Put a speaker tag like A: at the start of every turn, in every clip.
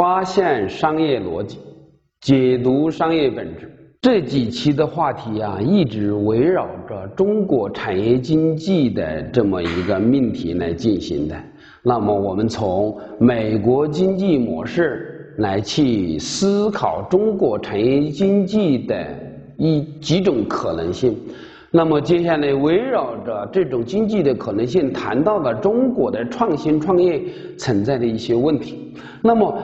A: 发现商业逻辑，解读商业本质。这几期的话题啊，一直围绕着中国产业经济的这么一个命题来进行的。那么，我们从美国经济模式来去思考中国产业经济的一几种可能性。那么，接下来围绕着这种经济的可能性，谈到了中国的创新创业存在的一些问题。那么，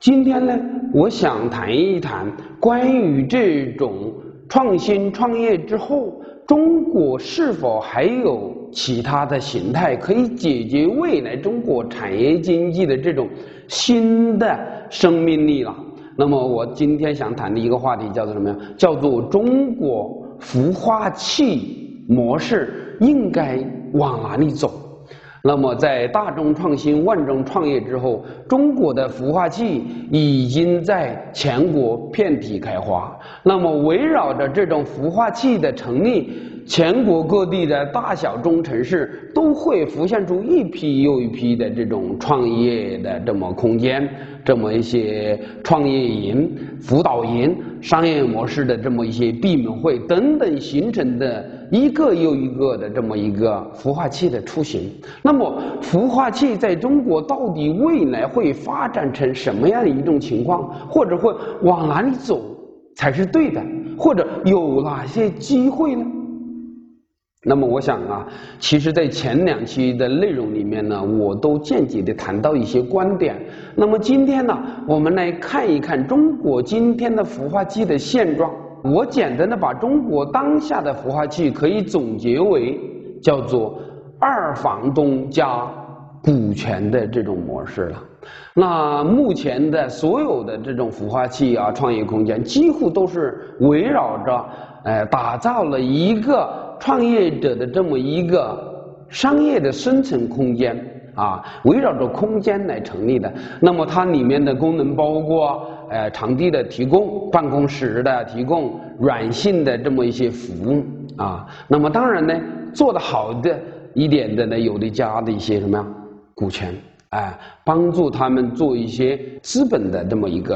A: 今天呢，我想谈一谈关于这种创新创业之后，中国是否还有其他的形态可以解决未来中国产业经济的这种新的生命力了？那么，我今天想谈的一个话题叫做什么呀？叫做中国孵化器模式应该往哪里走？那么，在大众创新、万众创业之后，中国的孵化器已经在全国遍地开花。那么，围绕着这种孵化器的成立，全国各地的大小中城市都会浮现出一批又一批的这种创业的这么空间，这么一些创业营、辅导营、商业模式的这么一些闭门会等等形成的。一个又一个的这么一个孵化器的雏形，那么孵化器在中国到底未来会发展成什么样的一种情况，或者会往哪里走才是对的，或者有哪些机会呢？那么我想啊，其实，在前两期的内容里面呢，我都间接的谈到一些观点。那么今天呢，我们来看一看中国今天的孵化器的现状。我简单的把中国当下的孵化器可以总结为叫做二房东加股权的这种模式了。那目前的所有的这种孵化器啊，创业空间几乎都是围绕着，呃，打造了一个创业者的这么一个商业的生存空间啊，围绕着空间来成立的。那么它里面的功能包括。呃，场地的提供、办公室的提供、软性的这么一些服务啊，那么当然呢，做的好的一点的呢，有的加的一些什么呀，股权，哎，帮助他们做一些资本的这么一个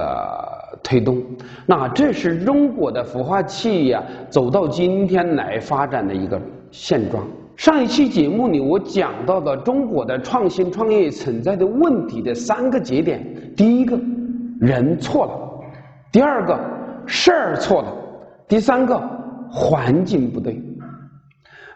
A: 推动。那这是中国的孵化器呀，走到今天来发展的一个现状。上一期节目里，我讲到的中国的创新创业存在的问题的三个节点，第一个。人错了，第二个事儿错了，第三个环境不对。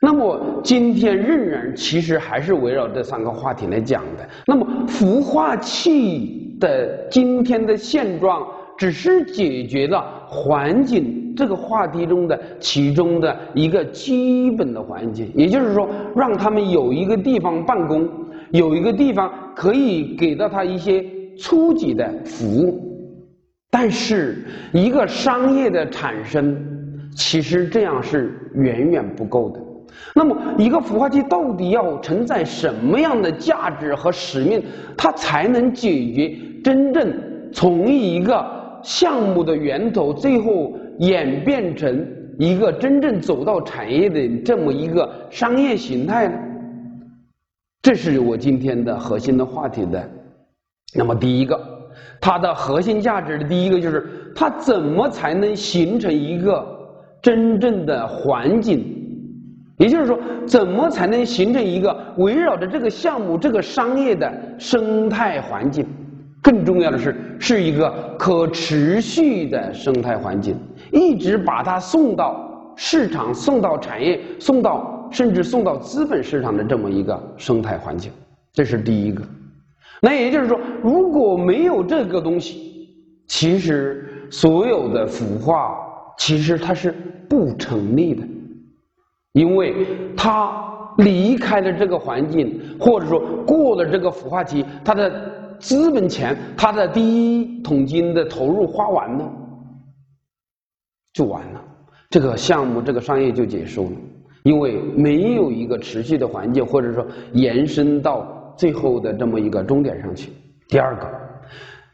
A: 那么今天仍然其实还是围绕这三个话题来讲的。那么孵化器的今天的现状，只是解决了环境这个话题中的其中的一个基本的环境，也就是说，让他们有一个地方办公，有一个地方可以给到他一些。初级的服务，但是一个商业的产生，其实这样是远远不够的。那么，一个孵化器到底要承载什么样的价值和使命，它才能解决真正从一个项目的源头，最后演变成一个真正走到产业的这么一个商业形态呢？这是我今天的核心的话题的。那么，第一个，它的核心价值的第一个就是，它怎么才能形成一个真正的环境？也就是说，怎么才能形成一个围绕着这个项目、这个商业的生态环境？更重要的是，是一个可持续的生态环境，一直把它送到市场、送到产业、送到甚至送到资本市场的这么一个生态环境，这是第一个。那也就是说，如果没有这个东西，其实所有的腐化其实它是不成立的，因为它离开了这个环境，或者说过了这个腐化期，它的资本钱、他的第一桶金的投入花完了，就完了，这个项目、这个商业就结束了，因为没有一个持续的环境，或者说延伸到。最后的这么一个终点上去。第二个，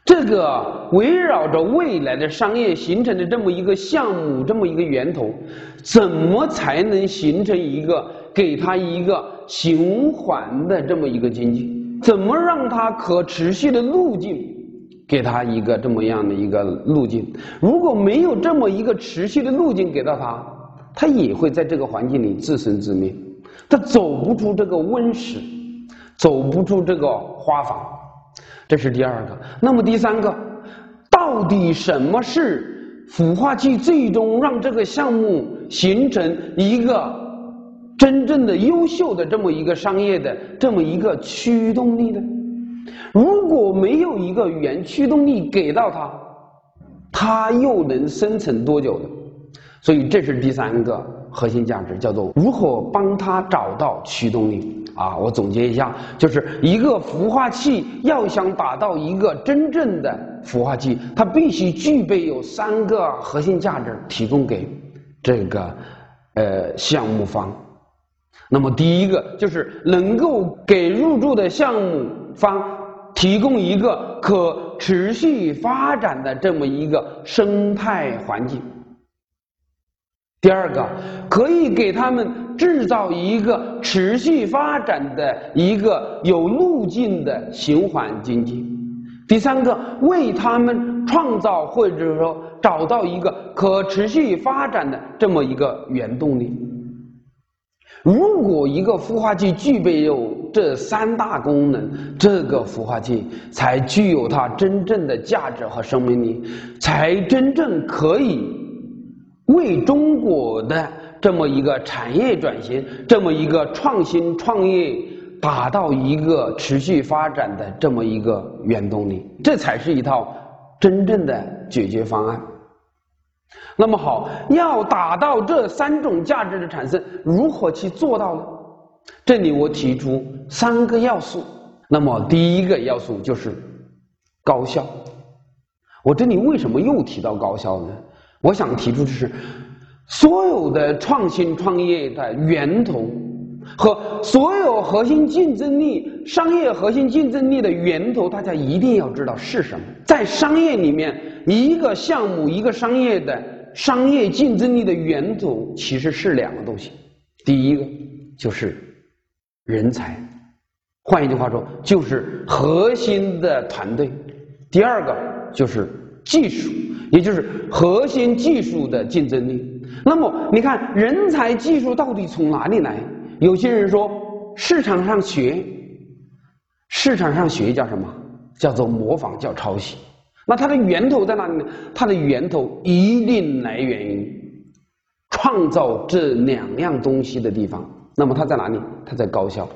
A: 这个围绕着未来的商业形成的这么一个项目，这么一个源头，怎么才能形成一个给它一个循环的这么一个经济？怎么让它可持续的路径给他一个这么样的一个路径。如果没有这么一个持续的路径给到他，他也会在这个环境里自生自灭，他走不出这个温室，走不出这个花房。这是第二个。那么第三个，到底什么是孵化器最终让这个项目形成一个？真正的优秀的这么一个商业的这么一个驱动力呢？如果没有一个原驱动力给到他，他又能生存多久呢？所以这是第三个核心价值，叫做如何帮他找到驱动力啊！我总结一下，就是一个孵化器要想达到一个真正的孵化器，它必须具备有三个核心价值，提供给这个呃项目方。那么，第一个就是能够给入驻的项目方提供一个可持续发展的这么一个生态环境。第二个，可以给他们制造一个持续发展的一个有路径的循环经济。第三个，为他们创造或者说找到一个可持续发展的这么一个原动力。如果一个孵化器具备有这三大功能，这个孵化器才具有它真正的价值和生命力，才真正可以为中国的这么一个产业转型、这么一个创新创业打造一个持续发展的这么一个原动力。这才是一套真正的解决方案。那么好，要达到这三种价值的产生，如何去做到呢？这里我提出三个要素。那么第一个要素就是高效。我这里为什么又提到高效呢？我想提出的是，所有的创新创业的源头和所有核心竞争力、商业核心竞争力的源头，大家一定要知道是什么。在商业里面，一个项目、一个商业的。商业竞争力的源头其实是两个东西，第一个就是人才，换一句话说就是核心的团队；第二个就是技术，也就是核心技术的竞争力。那么你看，人才技术到底从哪里来？有些人说市场上学，市场上学叫什么？叫做模仿，叫抄袭。那它的源头在哪里呢？它的源头一定来源于创造这两样东西的地方。那么它在哪里？它在高校。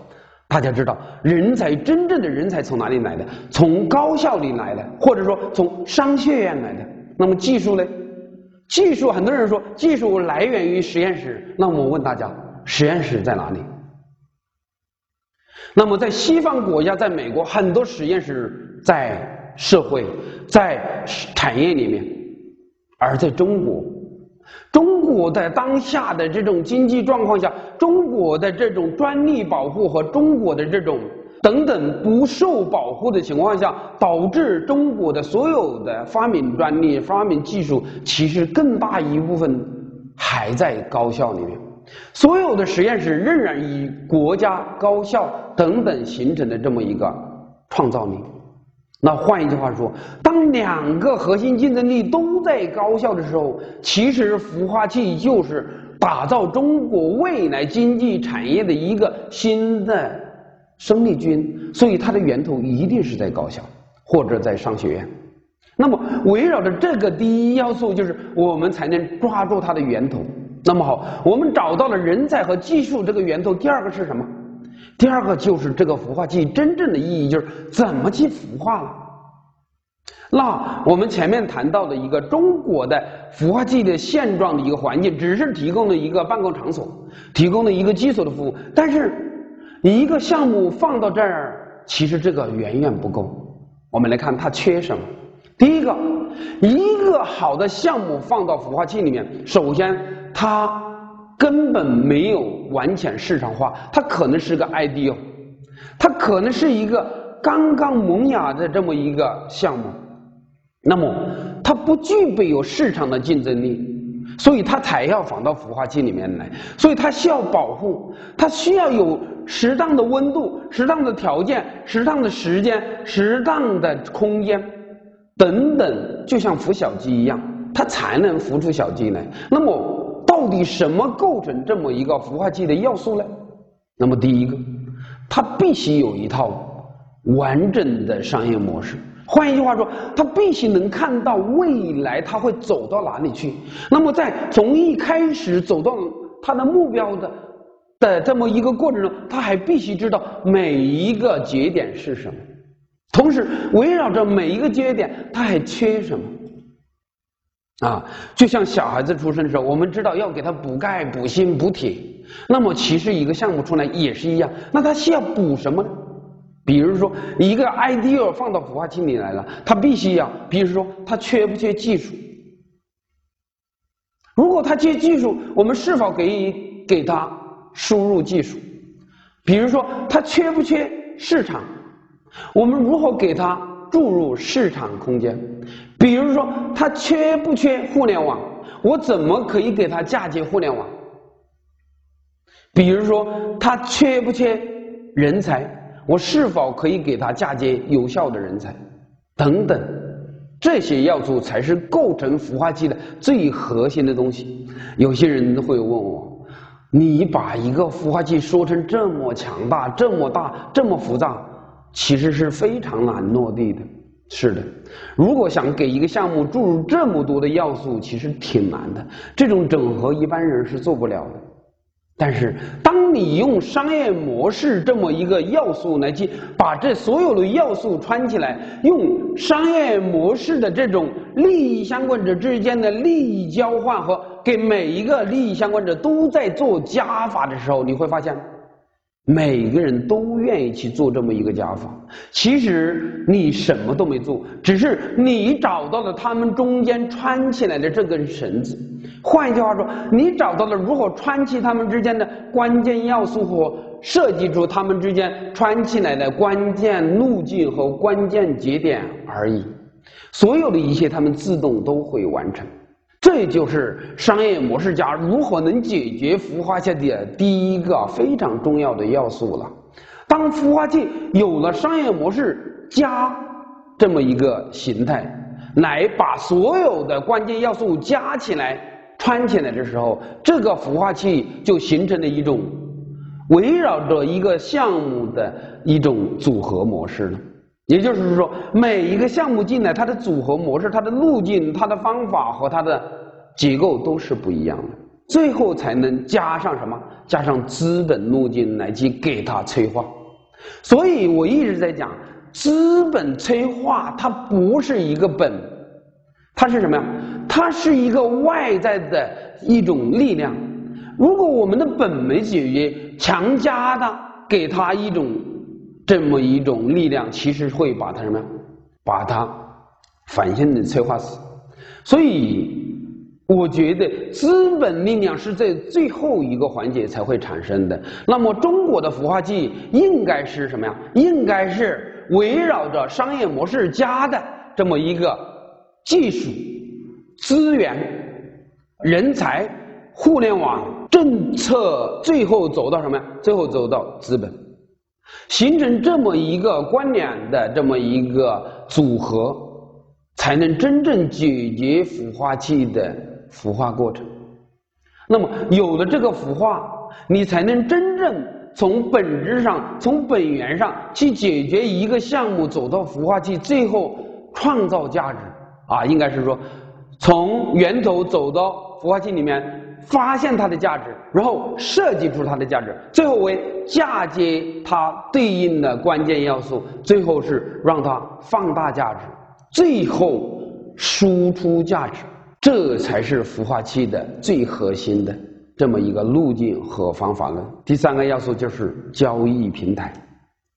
A: 大家知道，人才真正的人才从哪里来的？从高校里来的，或者说从商学院来的。那么技术呢？技术很多人说技术来源于实验室。那我问大家，实验室在哪里？那么在西方国家，在美国，很多实验室在。社会在产业里面，而在中国，中国在当下的这种经济状况下，中国的这种专利保护和中国的这种等等不受保护的情况下，导致中国的所有的发明专利、发明技术，其实更大一部分还在高校里面，所有的实验室仍然以国家高校等等形成的这么一个创造力。那换一句话说，当两个核心竞争力都在高校的时候，其实孵化器就是打造中国未来经济产业的一个新的生力军。所以它的源头一定是在高校或者在商学院。那么围绕着这个第一要素，就是我们才能抓住它的源头。那么好，我们找到了人才和技术这个源头。第二个是什么？第二个就是这个孵化器真正的意义，就是怎么去孵化了。那我们前面谈到的一个中国的孵化器的现状的一个环境，只是提供了一个办公场所，提供了一个基础的服务。但是，一个项目放到这儿，其实这个远远不够。我们来看它缺什么。第一个，一个好的项目放到孵化器里面，首先它。根本没有完全市场化，它可能是个 idea，它可能是一个刚刚萌芽的这么一个项目，那么它不具备有市场的竞争力，所以它才要放到孵化器里面来，所以它需要保护，它需要有适当的温度、适当的条件、适当的时间、适当的空间，等等，就像孵小鸡一样，它才能孵出小鸡来。那么，到底什么构成这么一个孵化器的要素呢？那么，第一个，它必须有一套完整的商业模式。换一句话说，它必须能看到未来它会走到哪里去。那么，在从一开始走到它的目标的的这么一个过程中，它还必须知道每一个节点是什么。同时，围绕着每一个节点，它还缺什么？啊，就像小孩子出生的时候，我们知道要给他补钙、补锌、补铁。那么，其实一个项目出来也是一样。那他需要补什么呢？比如说，一个 idea 放到孵化器里来了，他必须要，比如说，他缺不缺技术？如果他缺技术，我们是否可以给他输入技术？比如说，他缺不缺市场？我们如何给他注入市场空间？比如说，它缺不缺互联网？我怎么可以给它嫁接互联网？比如说，它缺不缺人才？我是否可以给它嫁接有效的人才？等等，这些要素才是构成孵化器的最核心的东西。有些人会问我：“你把一个孵化器说成这么强大、这么大、这么复杂？”其实是非常难落地的，是的。如果想给一个项目注入这么多的要素，其实挺难的。这种整合一般人是做不了的。但是，当你用商业模式这么一个要素来去把这所有的要素串起来，用商业模式的这种利益相关者之间的利益交换和给每一个利益相关者都在做加法的时候，你会发现。每个人都愿意去做这么一个加法，其实你什么都没做，只是你找到了他们中间穿起来的这根绳子。换一句话说，你找到了如何穿起他们之间的关键要素和设计出他们之间穿起来的关键路径和关键节点而已。所有的一切，他们自动都会完成。这就是商业模式家如何能解决孵化器的第一个非常重要的要素了。当孵化器有了商业模式加这么一个形态，来把所有的关键要素加起来串起来的时候，这个孵化器就形成了一种围绕着一个项目的一种组合模式了。也就是说，每一个项目进来，它的组合模式、它的路径、它的方法和它的结构都是不一样的，最后才能加上什么？加上资本路径来去给它催化。所以我一直在讲，资本催化它不是一个本，它是什么呀？它是一个外在的一种力量。如果我们的本没解决，强加的给它一种。这么一种力量，其实会把它什么呀？把它反向的催化死。所以，我觉得资本力量是在最后一个环节才会产生的。那么，中国的孵化器应该是什么呀？应该是围绕着商业模式加的这么一个技术、资源、人才、互联网政策，最后走到什么呀？最后走到资本。形成这么一个关联的这么一个组合，才能真正解决孵化器的孵化过程。那么有了这个孵化，你才能真正从本质上、从本源上去解决一个项目走到孵化器，最后创造价值。啊，应该是说，从源头走到孵化器里面。发现它的价值，然后设计出它的价值，最后为嫁接它对应的关键要素，最后是让它放大价值，最后输出价值，这才是孵化器的最核心的这么一个路径和方法论。第三个要素就是交易平台，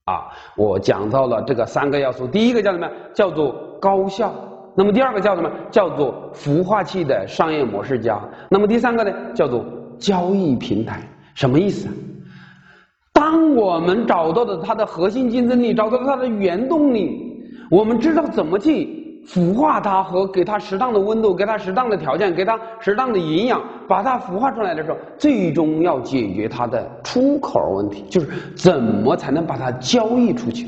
A: 啊，我讲到了这个三个要素，第一个叫什么？叫做高效。那么第二个叫什么？叫做孵化器的商业模式家。那么第三个呢？叫做交易平台。什么意思？当我们找到了它的核心竞争力，找到了它的原动力，我们知道怎么去孵化它和给它适当的温度，给它适当的条件，给它适当的营养，把它孵化出来的时候，最终要解决它的出口问题，就是怎么才能把它交易出去。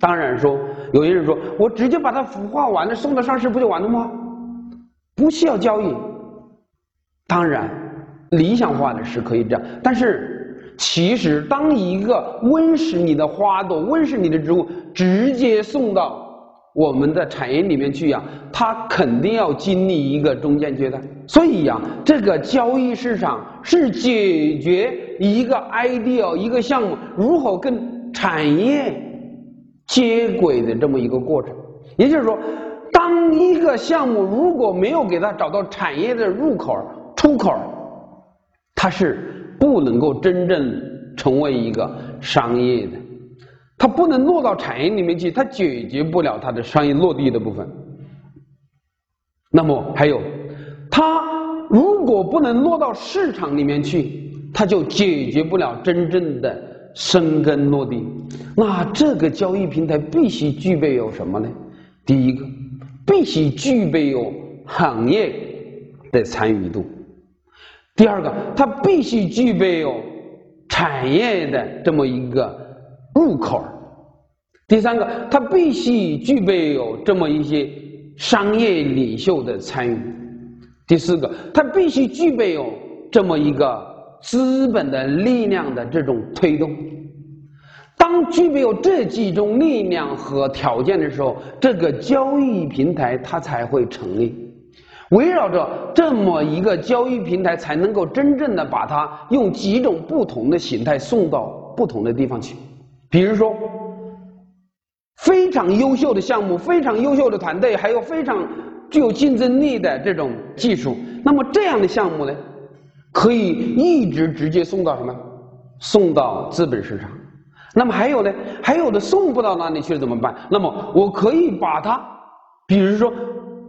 A: 当然说，有些人说我直接把它孵化完了送到上市不就完了吗？不需要交易。当然，理想化的是可以这样，但是其实当一个温室里的花朵、温室里的植物直接送到我们的产业里面去呀，它肯定要经历一个中间阶段。所以呀，这个交易市场是解决一个 idea、一个项目如何跟产业接轨的这么一个过程。也就是说，当一个项目如果没有给它找到产业的入口、出口，它是不能够真正成为一个商业的。它不能落到产业里面去，它解决不了它的商业落地的部分。那么还有，它如果不能落到市场里面去，它就解决不了真正的生根落地。那这个交易平台必须具备有什么呢？第一个，必须具备有行业的参与度；第二个，它必须具备有产业的这么一个。入口第三个，它必须具备有这么一些商业领袖的参与；第四个，它必须具备有这么一个资本的力量的这种推动。当具备有这几种力量和条件的时候，这个交易平台它才会成立。围绕着这么一个交易平台，才能够真正的把它用几种不同的形态送到不同的地方去。比如说，非常优秀的项目、非常优秀的团队，还有非常具有竞争力的这种技术，那么这样的项目呢，可以一直直接送到什么？送到资本市场。那么还有呢？还有的送不到那里去怎么办？那么我可以把它，比如说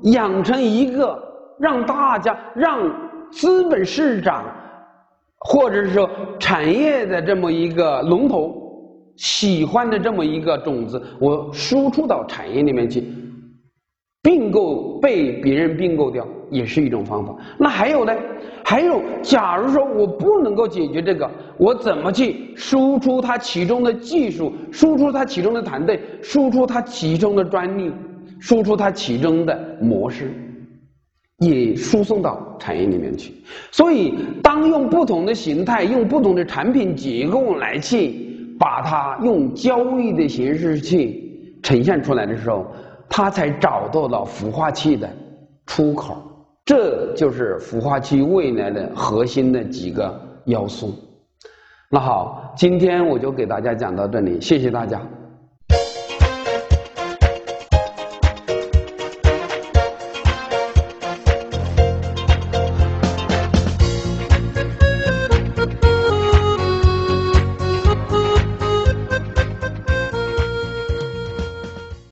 A: 养成一个让大家、让资本市场，或者是说产业的这么一个龙头。喜欢的这么一个种子，我输出到产业里面去，并购被别人并购掉，也是一种方法。那还有呢？还有，假如说我不能够解决这个，我怎么去输出它其中的技术，输出它其中的团队，输出它其中的专利，输出它其中的模式，也输送到产业里面去。所以，当用不同的形态，用不同的产品结构来去。把它用交易的形式去呈现出来的时候，它才找到了孵化器的出口。这就是孵化器未来的核心的几个要素。那好，今天我就给大家讲到这里，谢谢大家。